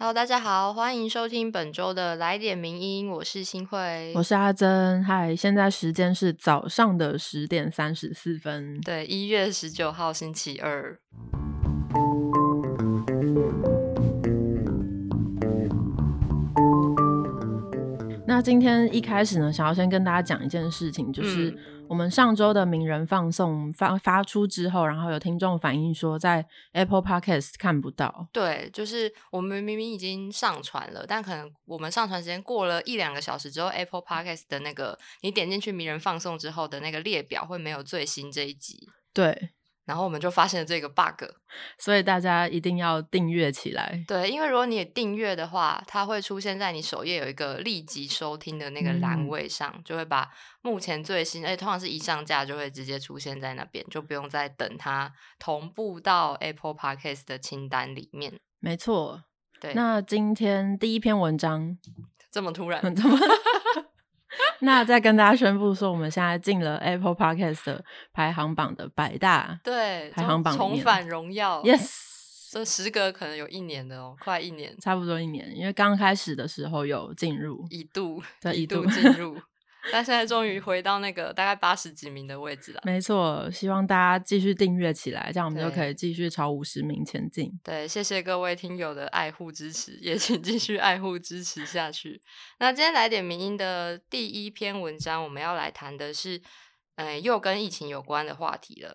Hello，大家好，欢迎收听本周的来点名音，我是新慧，我是阿珍。嗨，现在时间是早上的十点三十四分。对，一月十九号星期二。那今天一开始呢，想要先跟大家讲一件事情，就是我们上周的名人放送发发出之后，然后有听众反映说，在 Apple Podcast 看不到。对，就是我们明明已经上传了，但可能我们上传时间过了一两个小时之后，Apple Podcast 的那个你点进去名人放送之后的那个列表会没有最新这一集。对。然后我们就发现了这个 bug，所以大家一定要订阅起来。对，因为如果你订阅的话，它会出现在你首页有一个立即收听的那个栏位上，就会把目前最新，而且通常是一上架就会直接出现在那边，就不用再等它同步到 Apple Podcast 的清单里面。没错，对。那今天第一篇文章这么突然？那再跟大家宣布说，我们现在进了 Apple Podcast 排行榜的百大对排行榜重返荣耀，Yes，这时隔可能有一年的哦，快一年，差不多一年，因为刚开始的时候有进入一度，对一度进入。但现在终于回到那个大概八十几名的位置了。没错，希望大家继续订阅起来，这样我们就可以继续朝五十名前进。对，谢谢各位听友的爱护支持，也请继续爱护支持下去。那今天来点名音的第一篇文章，我们要来谈的是，嗯，又跟疫情有关的话题了。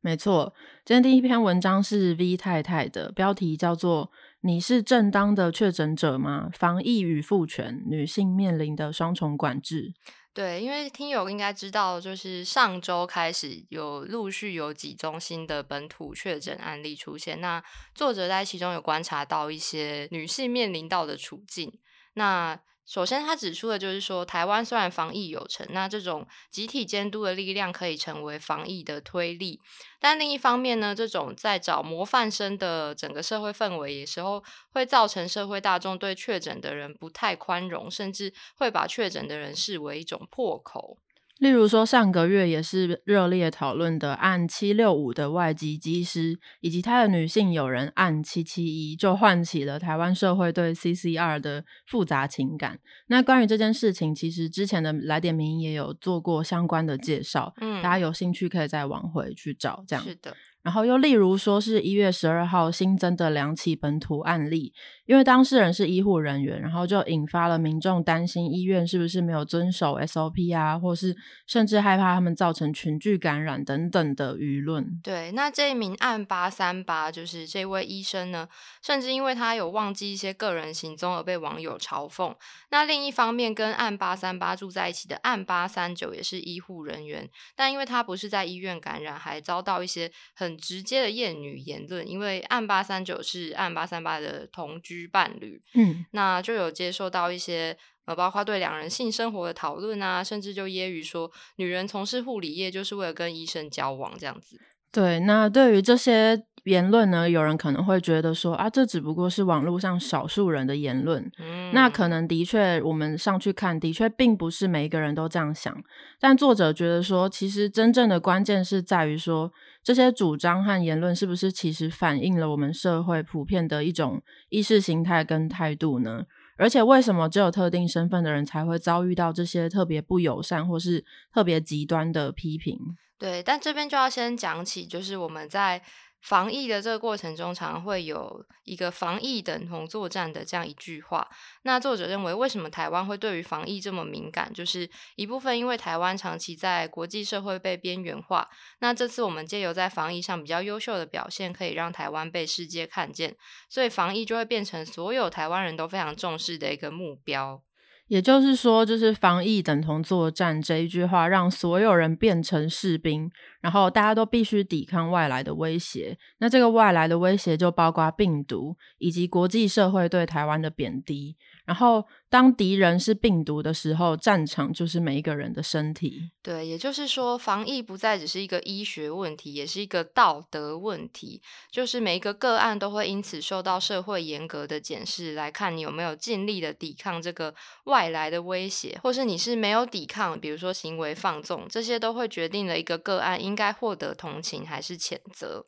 没错，今天第一篇文章是 V 太太的，标题叫做。你是正当的确诊者吗？防疫与父权，女性面临的双重管制。对，因为听友应该知道，就是上周开始有陆续有几宗新的本土确诊案例出现。那作者在其中有观察到一些女性面临到的处境。那首先，他指出的就是说，台湾虽然防疫有成，那这种集体监督的力量可以成为防疫的推力，但另一方面呢，这种在找模范生的整个社会氛围，有时候会造成社会大众对确诊的人不太宽容，甚至会把确诊的人视为一种破口。例如说，上个月也是热烈讨论的按七六五的外籍机师，以及他的女性友人按七七一，就唤起了台湾社会对 CCR 的复杂情感。那关于这件事情，其实之前的来点名也有做过相关的介绍，嗯，大家有兴趣可以再往回去找。这样是的。然后又例如说是一月十二号新增的两起本土案例，因为当事人是医护人员，然后就引发了民众担心医院是不是没有遵守 SOP 啊，或是甚至害怕他们造成群聚感染等等的舆论。对，那这一名案八三八就是这位医生呢，甚至因为他有忘记一些个人行踪而被网友嘲讽。那另一方面，跟案八三八住在一起的案八三九也是医护人员，但因为他不是在医院感染，还遭到一些很。直接的厌女言论，因为案八三九是案八三八的同居伴侣，嗯，那就有接受到一些呃，包括对两人性生活的讨论啊，甚至就揶揄说，女人从事护理业就是为了跟医生交往这样子。对，那对于这些。言论呢？有人可能会觉得说啊，这只不过是网络上少数人的言论。嗯，那可能的确，我们上去看，的确并不是每一个人都这样想。但作者觉得说，其实真正的关键是在于说，这些主张和言论是不是其实反映了我们社会普遍的一种意识形态跟态度呢？而且，为什么只有特定身份的人才会遭遇到这些特别不友善或是特别极端的批评？对，但这边就要先讲起，就是我们在。防疫的这个过程中，常会有一个“防疫等同作战”的这样一句话。那作者认为，为什么台湾会对于防疫这么敏感？就是一部分因为台湾长期在国际社会被边缘化。那这次我们借由在防疫上比较优秀的表现，可以让台湾被世界看见，所以防疫就会变成所有台湾人都非常重视的一个目标。也就是说，就是防疫等同作战这一句话，让所有人变成士兵，然后大家都必须抵抗外来的威胁。那这个外来的威胁就包括病毒以及国际社会对台湾的贬低。然后，当敌人是病毒的时候，战场就是每一个人的身体。对，也就是说，防疫不再只是一个医学问题，也是一个道德问题。就是每一个个案都会因此受到社会严格的检视，来看你有没有尽力的抵抗这个外来的威胁，或是你是没有抵抗，比如说行为放纵，这些都会决定了一个个案应该获得同情还是谴责。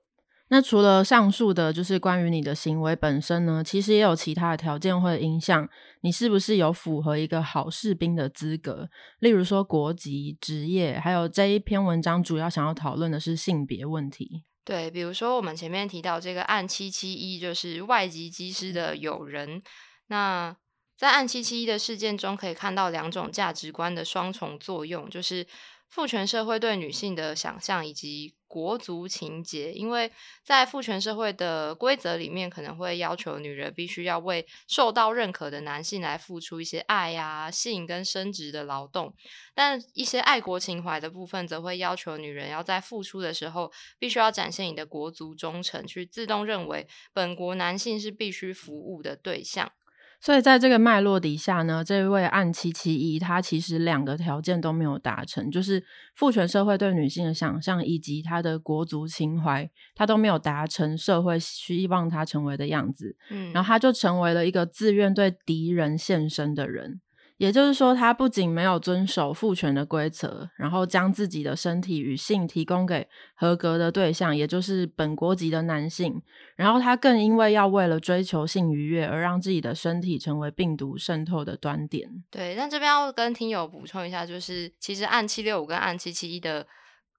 那除了上述的，就是关于你的行为本身呢，其实也有其他的条件会影响你是不是有符合一个好士兵的资格。例如说国籍、职业，还有这一篇文章主要想要讨论的是性别问题。对，比如说我们前面提到这个案七七一，就是外籍机师的友人。那在案七七一的事件中，可以看到两种价值观的双重作用，就是父权社会对女性的想象以及。国族情节，因为在父权社会的规则里面，可能会要求女人必须要为受到认可的男性来付出一些爱呀、性跟生殖的劳动；但一些爱国情怀的部分，则会要求女人要在付出的时候，必须要展现你的国族忠诚，去自动认为本国男性是必须服务的对象。所以在这个脉络底下呢，这位案七七一，他其实两个条件都没有达成，就是父权社会对女性的想象以及他的国族情怀，他都没有达成社会希望他成为的样子。嗯，然后他就成为了一个自愿对敌人献身的人。也就是说，他不仅没有遵守父权的规则，然后将自己的身体与性提供给合格的对象，也就是本国籍的男性，然后他更因为要为了追求性愉悦而让自己的身体成为病毒渗透的端点。对，但这边要跟听友补充一下，就是其实按七六五跟按七七一的。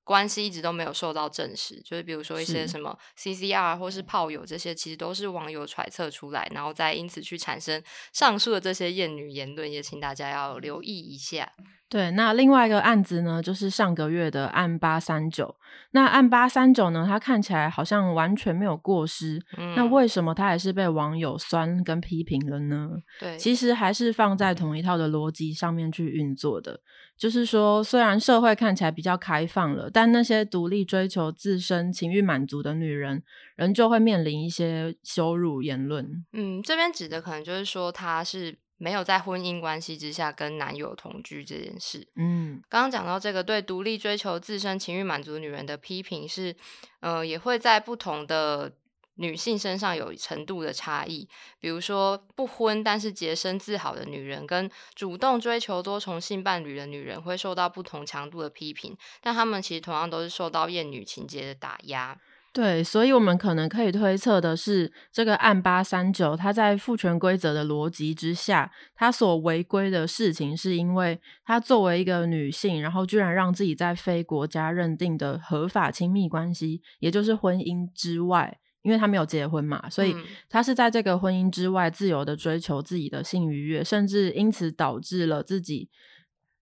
关系一直都没有受到证实，就是比如说一些什么 CCR 或是炮友这些，其实都是网友揣测出来，然后再因此去产生上述的这些艳女言论，也请大家要留意一下。对，那另外一个案子呢，就是上个月的案八三九。那案八三九呢，它看起来好像完全没有过失，那为什么它还是被网友酸跟批评了呢？对，其实还是放在同一套的逻辑上面去运作的。就是说，虽然社会看起来比较开放了，但那些独立追求自身情欲满足的女人，仍旧会面临一些羞辱言论。嗯，这边指的可能就是说，她是。没有在婚姻关系之下跟男友同居这件事，嗯，刚刚讲到这个对独立追求自身情欲满足女人的批评是，呃，也会在不同的女性身上有程度的差异。比如说不婚但是洁身自好的女人，跟主动追求多重性伴侣的女人，会受到不同强度的批评，但她们其实同样都是受到厌女情节的打压。对，所以我们可能可以推测的是，这个案八三九，它在父权规则的逻辑之下，它所违规的事情，是因为她作为一个女性，然后居然让自己在非国家认定的合法亲密关系，也就是婚姻之外，因为他没有结婚嘛，所以他是在这个婚姻之外自由的追求自己的性愉悦，甚至因此导致了自己。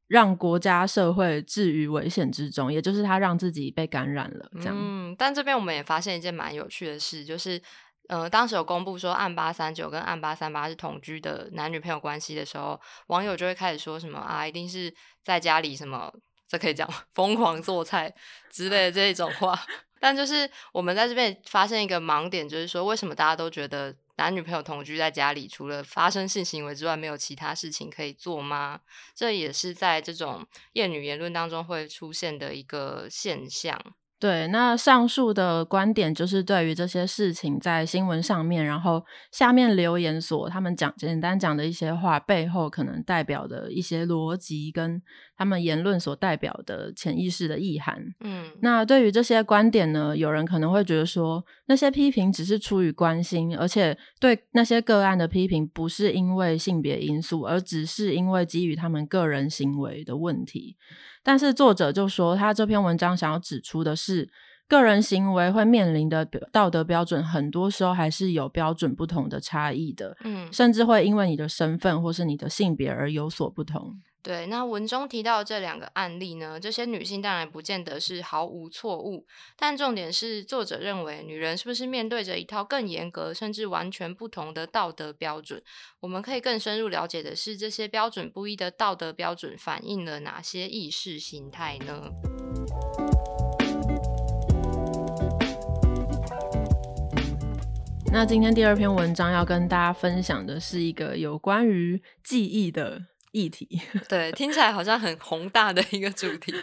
让国家社会置于危险之中，也就是他让自己被感染了。这样，嗯，但这边我们也发现一件蛮有趣的事，就是，呃，当时有公布说案八三九跟案八三八是同居的男女朋友关系的时候，网友就会开始说什么啊，一定是在家里什么，这可以讲疯狂做菜之类的这种话。但就是我们在这边发现一个盲点，就是说为什么大家都觉得。男女朋友同居在家里，除了发生性行为之外，没有其他事情可以做吗？这也是在这种厌女言论当中会出现的一个现象。对，那上述的观点就是对于这些事情在新闻上面，然后下面留言所他们讲简单讲的一些话背后可能代表的一些逻辑，跟他们言论所代表的潜意识的意涵。嗯，那对于这些观点呢，有人可能会觉得说，那些批评只是出于关心，而且对那些个案的批评不是因为性别因素，而只是因为基于他们个人行为的问题。但是作者就说，他这篇文章想要指出的是，个人行为会面临的道德标准，很多时候还是有标准不同的差异的，嗯，甚至会因为你的身份或是你的性别而有所不同。对，那文中提到这两个案例呢，这些女性当然不见得是毫无错误，但重点是作者认为，女人是不是面对着一套更严格甚至完全不同的道德标准？我们可以更深入了解的是，这些标准不一的道德标准反映了哪些意识形态呢？那今天第二篇文章要跟大家分享的是一个有关于记忆的。议题 对，听起来好像很宏大的一个主题，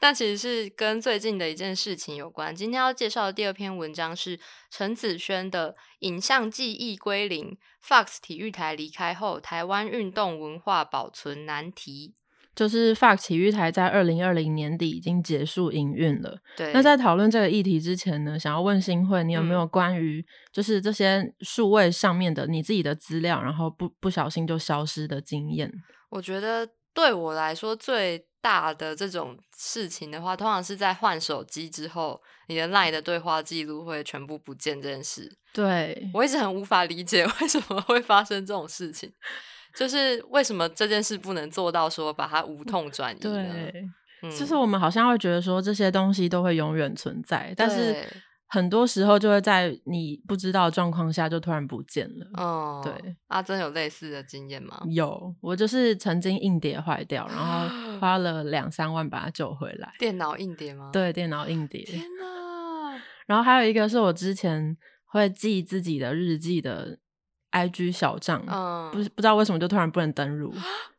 但其实是跟最近的一件事情有关。今天要介绍的第二篇文章是陈子轩的《影像记忆归零》，Fox 体育台离开后，台湾运动文化保存难题。就是 Fox 体育台在二零二零年底已经结束营运了。对，那在讨论这个议题之前呢，想要问新会，你有没有关于就是这些数位上面的你自己的资料，然后不不小心就消失的经验？我觉得对我来说最大的这种事情的话，通常是在换手机之后，你的 LINE 的对话记录会全部不见这件事。对我一直很无法理解 为什么会发生这种事情。就是为什么这件事不能做到说把它无痛转移？对，就是我们好像会觉得说这些东西都会永远存在，但是很多时候就会在你不知道状况下就突然不见了。哦，对，阿珍有类似的经验吗？有，我就是曾经硬碟坏掉，然后 花了两三万把它救回来。电脑硬碟吗？对，电脑硬碟。天哪！然后还有一个是我之前会记自己的日记的。I G 小账，嗯，不不知道为什么就突然不能登录，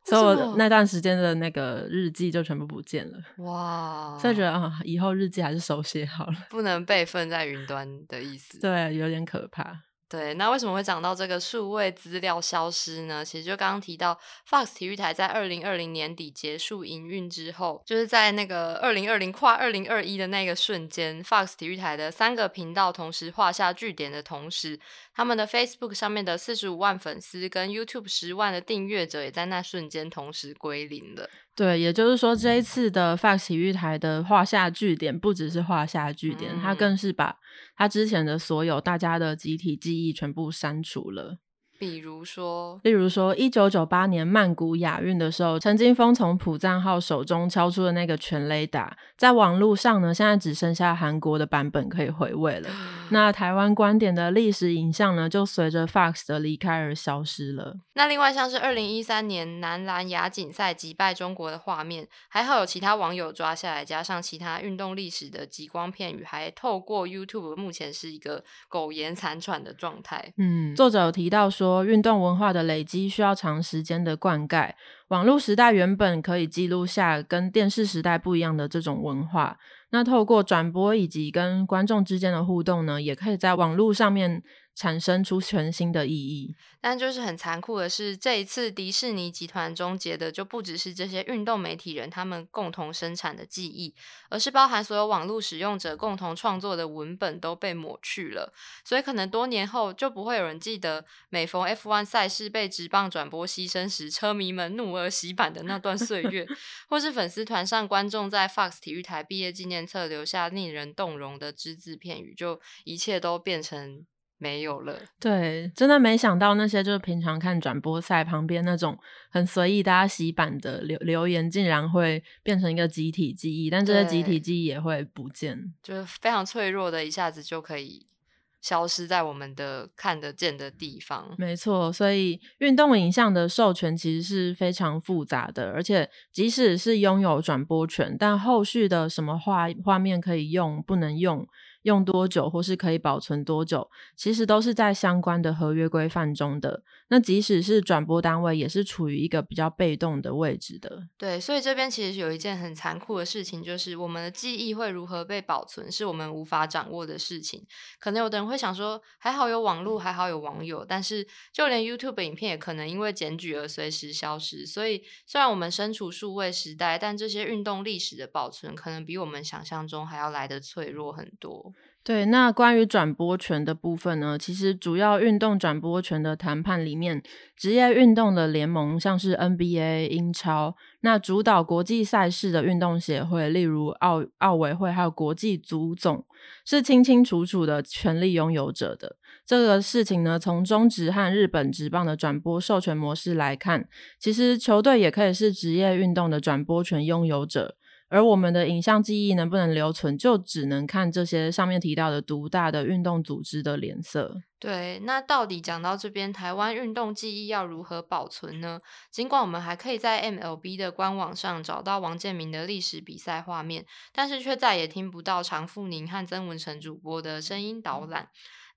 所以我那段时间的那个日记就全部不见了。哇！所以觉得啊，以后日记还是手写好了，不能备份在云端的意思。对，有点可怕。对，那为什么会讲到这个数位资料消失呢？其实就刚刚提到，Fox 体育台在二零二零年底结束营运之后，就是在那个二零二零跨二零二一的那个瞬间，Fox 体育台的三个频道同时画下句点的同时，他们的 Facebook 上面的四十五万粉丝跟 YouTube 十万的订阅者也在那瞬间同时归零了。对，也就是说，这一次的 Fox 体育台的画下句点，不只是画下句点，它更是把它之前的所有大家的集体记忆全部删除了。比如说，例如说，一九九八年曼谷亚运的时候，陈金峰从普赞号手中敲出的那个全雷达，在网络上呢，现在只剩下韩国的版本可以回味了。那台湾观点的历史影像呢，就随着 Fox 的离开而消失了。那另外像是二零一三年男篮亚锦赛击败中国的画面，还好有其他网友抓下来，加上其他运动历史的极光片语，还透过 YouTube，目前是一个苟延残喘的状态。嗯，作者有提到说。说运动文化的累积需要长时间的灌溉。网络时代原本可以记录下跟电视时代不一样的这种文化，那透过转播以及跟观众之间的互动呢，也可以在网络上面。产生出全新的意义，但就是很残酷的是，这一次迪士尼集团终结的就不只是这些运动媒体人他们共同生产的记忆，而是包含所有网络使用者共同创作的文本都被抹去了。所以可能多年后就不会有人记得每逢 F1 赛事被直棒转播牺牲时，车迷们怒而洗版的那段岁月，或是粉丝团上观众在 Fox 体育台毕业纪念册留下令人动容的只字片语，就一切都变成。没有了，对，真的没想到那些就是平常看转播赛旁边那种很随意大家洗版的留留言，竟然会变成一个集体记忆，但这些集体记忆也会不见，就是非常脆弱的，一下子就可以消失在我们的看得见的地方。没错，所以运动影像的授权其实是非常复杂的，而且即使是拥有转播权，但后续的什么画画面可以用，不能用。用多久或是可以保存多久，其实都是在相关的合约规范中的。那即使是转播单位，也是处于一个比较被动的位置的。对，所以这边其实有一件很残酷的事情，就是我们的记忆会如何被保存，是我们无法掌握的事情。可能有的人会想说，还好有网络，还好有网友，但是就连 YouTube 影片也可能因为检举而随时消失。所以，虽然我们身处数位时代，但这些运动历史的保存，可能比我们想象中还要来得脆弱很多。对，那关于转播权的部分呢？其实主要运动转播权的谈判里面，职业运动的联盟，像是 NBA、英超，那主导国际赛事的运动协会，例如奥奥委会，还有国际足总，是清清楚楚的权利拥有者的。这个事情呢，从中职和日本职棒的转播授权模式来看，其实球队也可以是职业运动的转播权拥有者。而我们的影像记忆能不能留存，就只能看这些上面提到的独大的运动组织的脸色。对，那到底讲到这边，台湾运动记忆要如何保存呢？尽管我们还可以在 MLB 的官网上找到王建民的历史比赛画面，但是却再也听不到常富宁和曾文成主播的声音导览。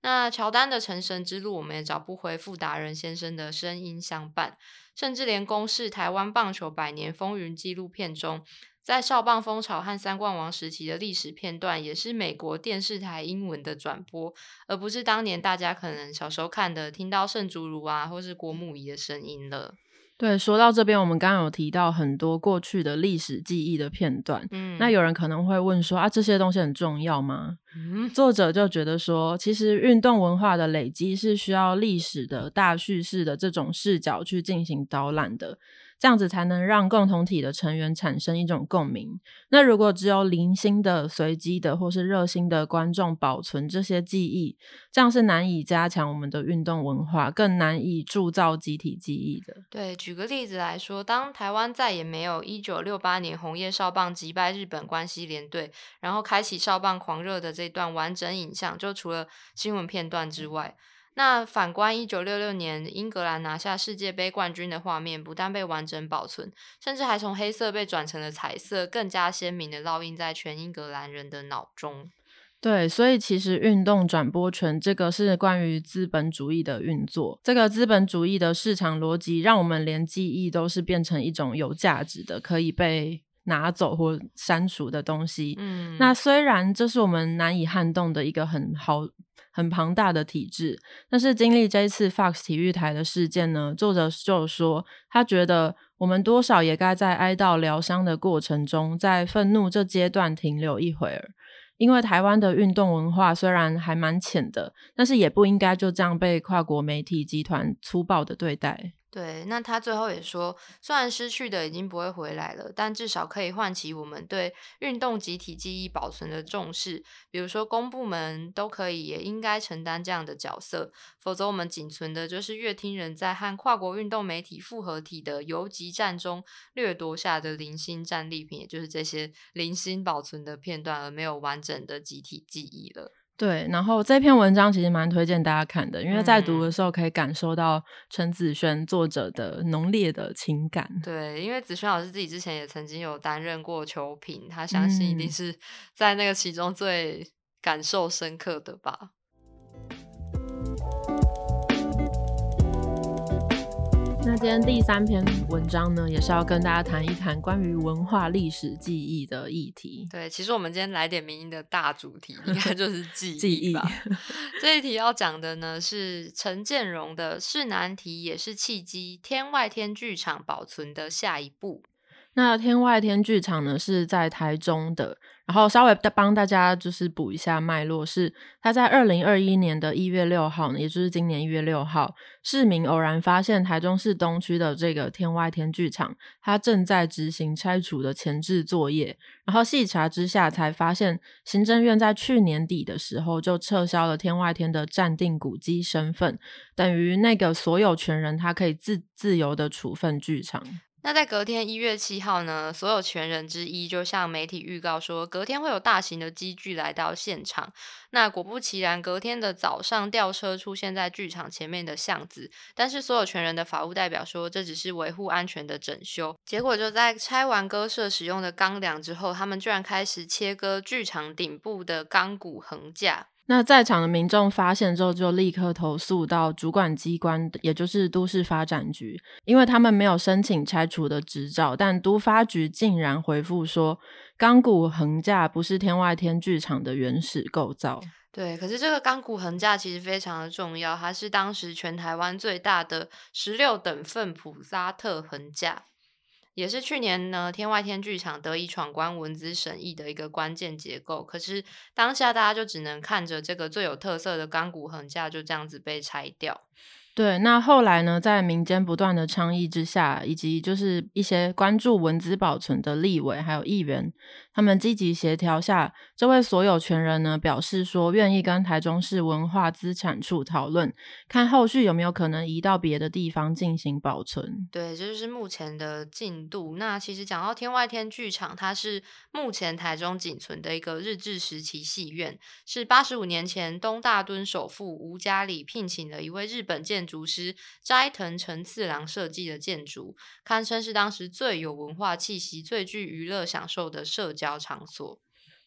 那乔丹的成神之路，我们也找不回傅达人先生的声音相伴，甚至连公视台湾棒球百年风云纪录片中。在少棒风潮和三冠王时期的历史片段，也是美国电视台英文的转播，而不是当年大家可能小时候看的听到圣竹如啊，或是郭牧仪的声音了。对，说到这边，我们刚刚有提到很多过去的历史记忆的片段。嗯，那有人可能会问说啊，这些东西很重要吗？嗯，作者就觉得说，其实运动文化的累积是需要历史的大叙事的这种视角去进行导览的。这样子才能让共同体的成员产生一种共鸣。那如果只有零星的、随机的或是热心的观众保存这些记忆，这样是难以加强我们的运动文化，更难以铸造集体记忆的。对，举个例子来说，当台湾再也没有一九六八年红叶少棒击败日本关西联队，然后开启少棒狂热的这段完整影像，就除了新闻片段之外。那反观一九六六年英格兰拿下世界杯冠军的画面，不但被完整保存，甚至还从黑色被转成了彩色，更加鲜明的烙印在全英格兰人的脑中。对，所以其实运动转播权这个是关于资本主义的运作，这个资本主义的市场逻辑，让我们连记忆都是变成一种有价值的、可以被拿走或删除的东西。嗯，那虽然这是我们难以撼动的一个很好。很庞大的体制，但是经历这一次 Fox 体育台的事件呢，作者就说，他觉得我们多少也该在哀悼疗伤的过程中，在愤怒这阶段停留一会儿，因为台湾的运动文化虽然还蛮浅的，但是也不应该就这样被跨国媒体集团粗暴的对待。对，那他最后也说，虽然失去的已经不会回来了，但至少可以唤起我们对运动集体记忆保存的重视。比如说，公部门都可以也应该承担这样的角色，否则我们仅存的就是乐听人在和跨国运动媒体复合体的游击战中掠夺下的零星战利品，也就是这些零星保存的片段，而没有完整的集体记忆了。对，然后这篇文章其实蛮推荐大家看的，因为在读的时候可以感受到陈子轩作者的浓烈的情感。对，因为子轩老师自己之前也曾经有担任过球评，他相信一定是在那个其中最感受深刻的吧。那今天第三篇文章呢，也是要跟大家谈一谈关于文化历史记忆的议题。对，其实我们今天来点名的大主题，应该就是 记忆吧。这一题要讲的呢，是陈建荣的“是难题也是契机”天外天剧场保存的下一步。那天外天剧场呢，是在台中的。然后稍微帮大家就是补一下脉络，是他在二零二一年的一月六号，也就是今年一月六号，市民偶然发现台中市东区的这个天外天剧场，它正在执行拆除的前置作业。然后细查之下，才发现行政院在去年底的时候就撤销了天外天的暂定古迹身份，等于那个所有权人他可以自自由的处分剧场。那在隔天一月七号呢，所有权人之一就向媒体预告说，隔天会有大型的机具来到现场。那果不其然，隔天的早上吊车出现在剧场前面的巷子，但是所有权人的法务代表说，这只是维护安全的整修。结果就在拆完鸽舍使用的钢梁之后，他们居然开始切割剧场顶部的钢骨横架。那在场的民众发现之后，就立刻投诉到主管机关，也就是都市发展局，因为他们没有申请拆除的执照，但都发局竟然回复说，钢骨横架不是天外天剧场的原始构造。对，可是这个钢骨横架其实非常的重要，它是当时全台湾最大的十六等份普拉特横架。也是去年呢，天外天剧场得以闯关文字审议的一个关键结构。可是当下大家就只能看着这个最有特色的钢骨横架就这样子被拆掉。对，那后来呢，在民间不断的倡议之下，以及就是一些关注文字保存的立委还有议员，他们积极协调下，这位所有权人呢表示说，愿意跟台中市文化资产处讨论，看后续有没有可能移到别的地方进行保存。对，这就是目前的进度。那其实讲到天外天剧场，它是目前台中仅存的一个日治时期戏院，是八十五年前东大墩首富吴家里聘请了一位日本建筑师斋藤陈次郎设计的建筑，堪称是当时最有文化气息、最具娱乐享受的社交场所。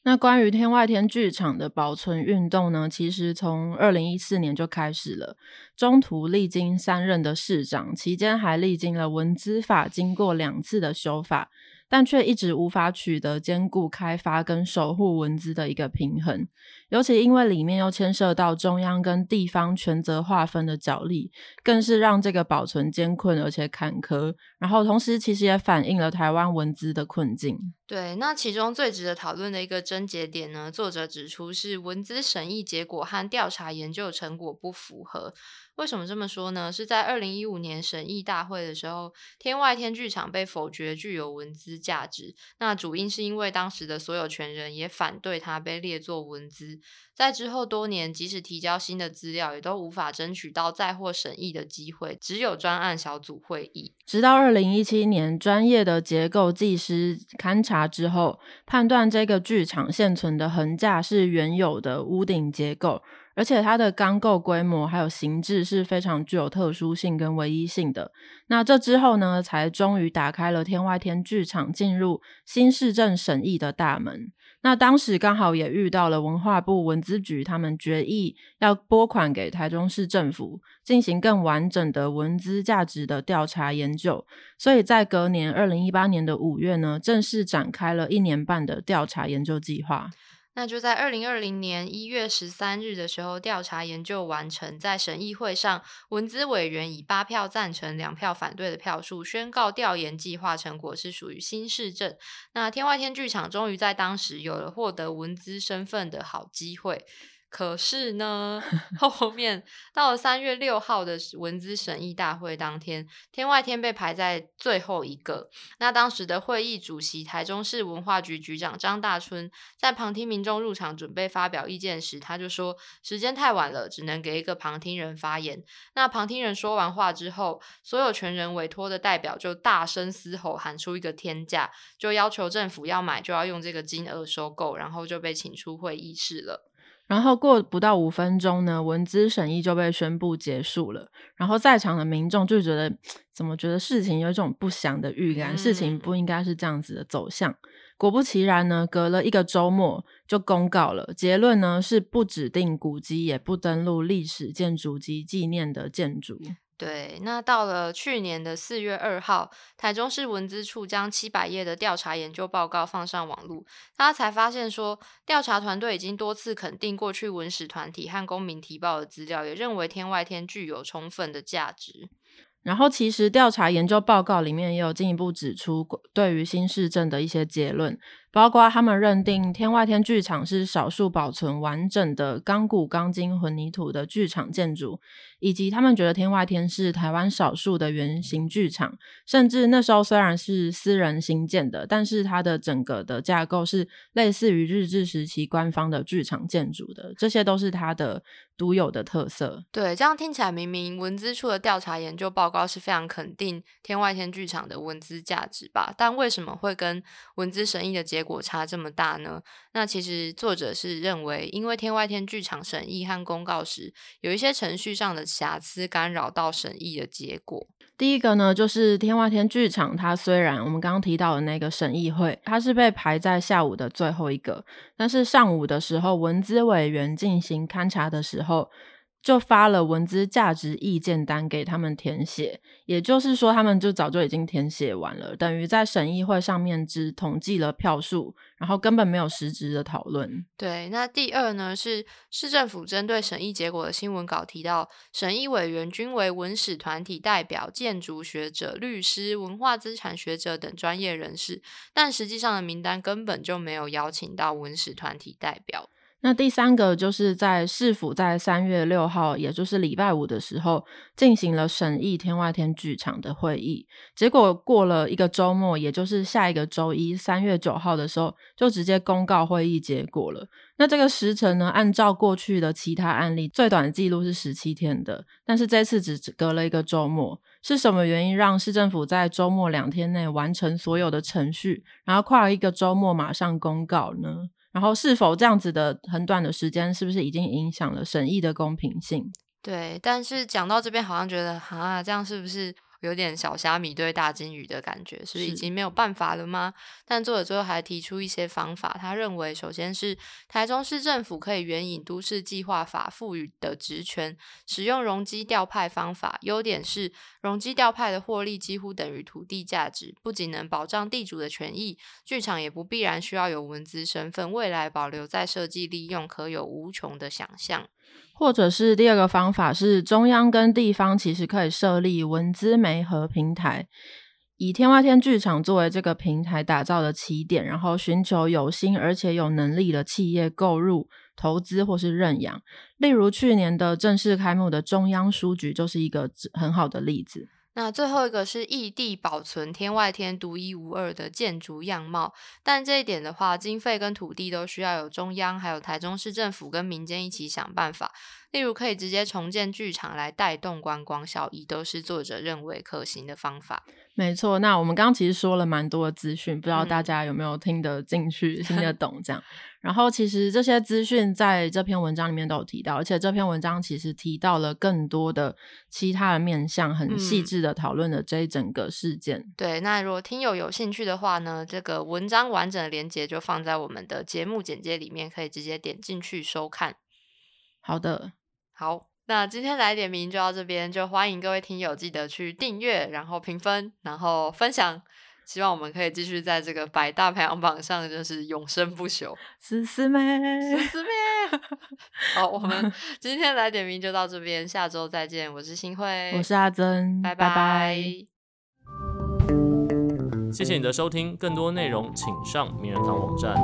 那关于天外天剧场的保存运动呢？其实从二零一四年就开始了，中途历经三任的市长，期间还历经了文资法经过两次的修法。但却一直无法取得兼顾开发跟守护文资的一个平衡。尤其因为里面又牵涉到中央跟地方权责划分的角力，更是让这个保存艰困而且坎坷。然后同时，其实也反映了台湾文资的困境。对，那其中最值得讨论的一个症结点呢，作者指出是文资审议结果和调查研究成果不符合。为什么这么说呢？是在二零一五年审议大会的时候，天外天剧场被否决具有文资价值。那主因是因为当时的所有权人也反对它被列作文资。在之后多年，即使提交新的资料，也都无法争取到再获审议的机会，只有专案小组会议。直到二零一七年，专业的结构技师勘察之后，判断这个剧场现存的横架是原有的屋顶结构。而且它的钢构规模还有形制是非常具有特殊性跟唯一性的。那这之后呢，才终于打开了天外天剧场进入新市政审议的大门。那当时刚好也遇到了文化部文资局他们决议要拨款给台中市政府进行更完整的文资价值的调查研究，所以在隔年二零一八年的五月呢，正式展开了一年半的调查研究计划。那就在二零二零年一月十三日的时候，调查研究完成，在审议会上，文资委员以八票赞成、两票反对的票数，宣告调研计划成果是属于新市政。那天外天剧场终于在当时有了获得文资身份的好机会。可是呢，后面到了三月六号的文资审议大会当天，天外天被排在最后一个。那当时的会议主席台中市文化局局长张大春在旁听民众入场准备发表意见时，他就说时间太晚了，只能给一个旁听人发言。那旁听人说完话之后，所有权人委托的代表就大声嘶吼，喊出一个天价，就要求政府要买就要用这个金额收购，然后就被请出会议室了。然后过不到五分钟呢，文资审议就被宣布结束了。然后在场的民众就觉得，怎么觉得事情有一种不祥的预感，事情不应该是这样子的走向。果不其然呢，隔了一个周末就公告了结论呢，是不指定古迹，也不登录历史建筑及纪念的建筑。对，那到了去年的四月二号，台中市文资处将七百页的调查研究报告放上网络，他才发现说，调查团队已经多次肯定过去文史团体和公民提报的资料，也认为天外天具有充分的价值。然后，其实调查研究报告里面也有进一步指出，对于新市镇的一些结论，包括他们认定天外天剧场是少数保存完整的钢骨钢筋混凝土的剧场建筑，以及他们觉得天外天是台湾少数的圆形剧场，甚至那时候虽然是私人新建的，但是它的整个的架构是类似于日治时期官方的剧场建筑的，这些都是它的。独有的特色，对，这样听起来明明文资处的调查研究报告是非常肯定天外天剧场的文资价值吧？但为什么会跟文资审议的结结果差这么大呢？那其实作者是认为，因为天外天剧场审议和公告时有一些程序上的瑕疵，干扰到审议的结果。第一个呢，就是天外天剧场，它虽然我们刚刚提到的那个审议会，它是被排在下午的最后一个，但是上午的时候，文资委员进行勘察的时候。就发了文资价值意见单给他们填写，也就是说，他们就早就已经填写完了，等于在审议会上面只统计了票数，然后根本没有实质的讨论。对，那第二呢，是市政府针对审议结果的新闻稿提到，审议委员均为文史团体代表、建筑学者、律师、文化资产学者等专业人士，但实际上的名单根本就没有邀请到文史团体代表。那第三个就是在市府在三月六号，也就是礼拜五的时候，进行了审议天外天剧场的会议。结果过了一个周末，也就是下一个周一三月九号的时候，就直接公告会议结果了。那这个时程呢，按照过去的其他案例，最短记录是十七天的，但是这次只隔了一个周末。是什么原因让市政府在周末两天内完成所有的程序，然后跨了一个周末马上公告呢？然后是否这样子的很短的时间，是不是已经影响了审议的公平性？对，但是讲到这边，好像觉得啊，这样是不是有点小虾米对大金鱼的感觉，是不是已经没有办法了吗？但作者最后还提出一些方法，他认为首先是台中市政府可以援引都市计划法赋予的职权，使用容积调派方法。优点是容积调派的获利几乎等于土地价值，不仅能保障地主的权益，剧场也不必然需要有文资身份，未来保留在设计利用，可有无穷的想象。或者是第二个方法是，中央跟地方其实可以设立文资媒合平台，以天外天剧场作为这个平台打造的起点，然后寻求有心而且有能力的企业购入、投资或是认养。例如去年的正式开幕的中央书局就是一个很好的例子。那最后一个是异地保存天外天独一无二的建筑样貌，但这一点的话，经费跟土地都需要有中央还有台中市政府跟民间一起想办法。例如可以直接重建剧场来带动观光效益，都是作者认为可行的方法。没错，那我们刚刚其实说了蛮多的资讯，不知道大家有没有听得进去、听得懂这样。然后其实这些资讯在这篇文章里面都有提到，而且这篇文章其实提到了更多的其他的面向，很细致的讨论了这一整个事件。对，那如果听友有兴趣的话呢，这个文章完整的连接就放在我们的节目简介里面，可以直接点进去收看。好的。好，那今天来点名就到这边，就欢迎各位听友记得去订阅，然后评分，然后分享，希望我们可以继续在这个百大排行榜上就是永生不朽。思思妹，思思妹，好，我们 今天来点名就到这边，下周再见。我是新慧，我是阿珍，拜拜。谢谢你的收听，更多内容请上名人堂网站。